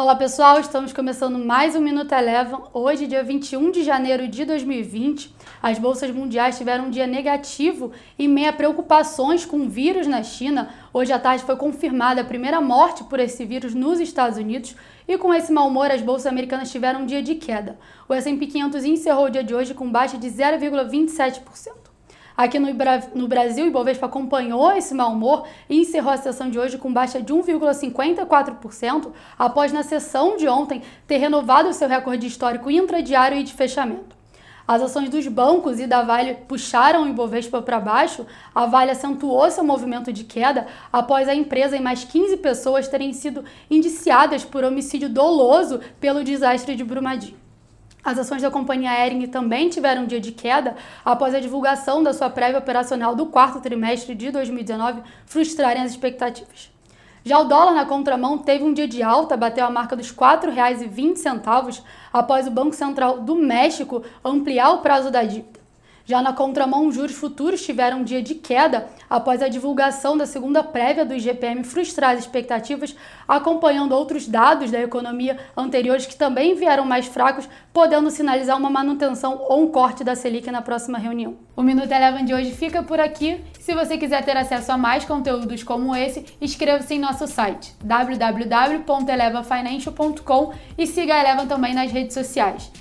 Olá pessoal, estamos começando mais um Minuto Eleven. Hoje, dia 21 de janeiro de 2020, as bolsas mundiais tiveram um dia negativo em meio a preocupações com o vírus na China. Hoje à tarde foi confirmada a primeira morte por esse vírus nos Estados Unidos e com esse mau humor as bolsas americanas tiveram um dia de queda. O S&P 500 encerrou o dia de hoje com baixa de 0,27%. Aqui no, no Brasil, o Ibovespa acompanhou esse mau humor e encerrou a sessão de hoje com baixa de 1,54%, após na sessão de ontem ter renovado seu recorde histórico intradiário e de fechamento. As ações dos bancos e da Vale puxaram o Ibovespa para baixo. A Vale acentuou seu movimento de queda após a empresa e mais 15 pessoas terem sido indiciadas por homicídio doloso pelo desastre de Brumadinho. As ações da companhia Ering também tiveram um dia de queda após a divulgação da sua prévia operacional do quarto trimestre de 2019 frustrarem as expectativas. Já o dólar na contramão teve um dia de alta, bateu a marca dos R$ 4,20 após o Banco Central do México ampliar o prazo da dívida. Já na contramão, os juros futuros tiveram um dia de queda após a divulgação da segunda prévia do IGPM frustrar as expectativas, acompanhando outros dados da economia anteriores que também vieram mais fracos, podendo sinalizar uma manutenção ou um corte da Selic na próxima reunião. O Minuto Eleven de hoje fica por aqui. Se você quiser ter acesso a mais conteúdos como esse, inscreva-se em nosso site www.elevafinancial.com e siga a Eleven também nas redes sociais.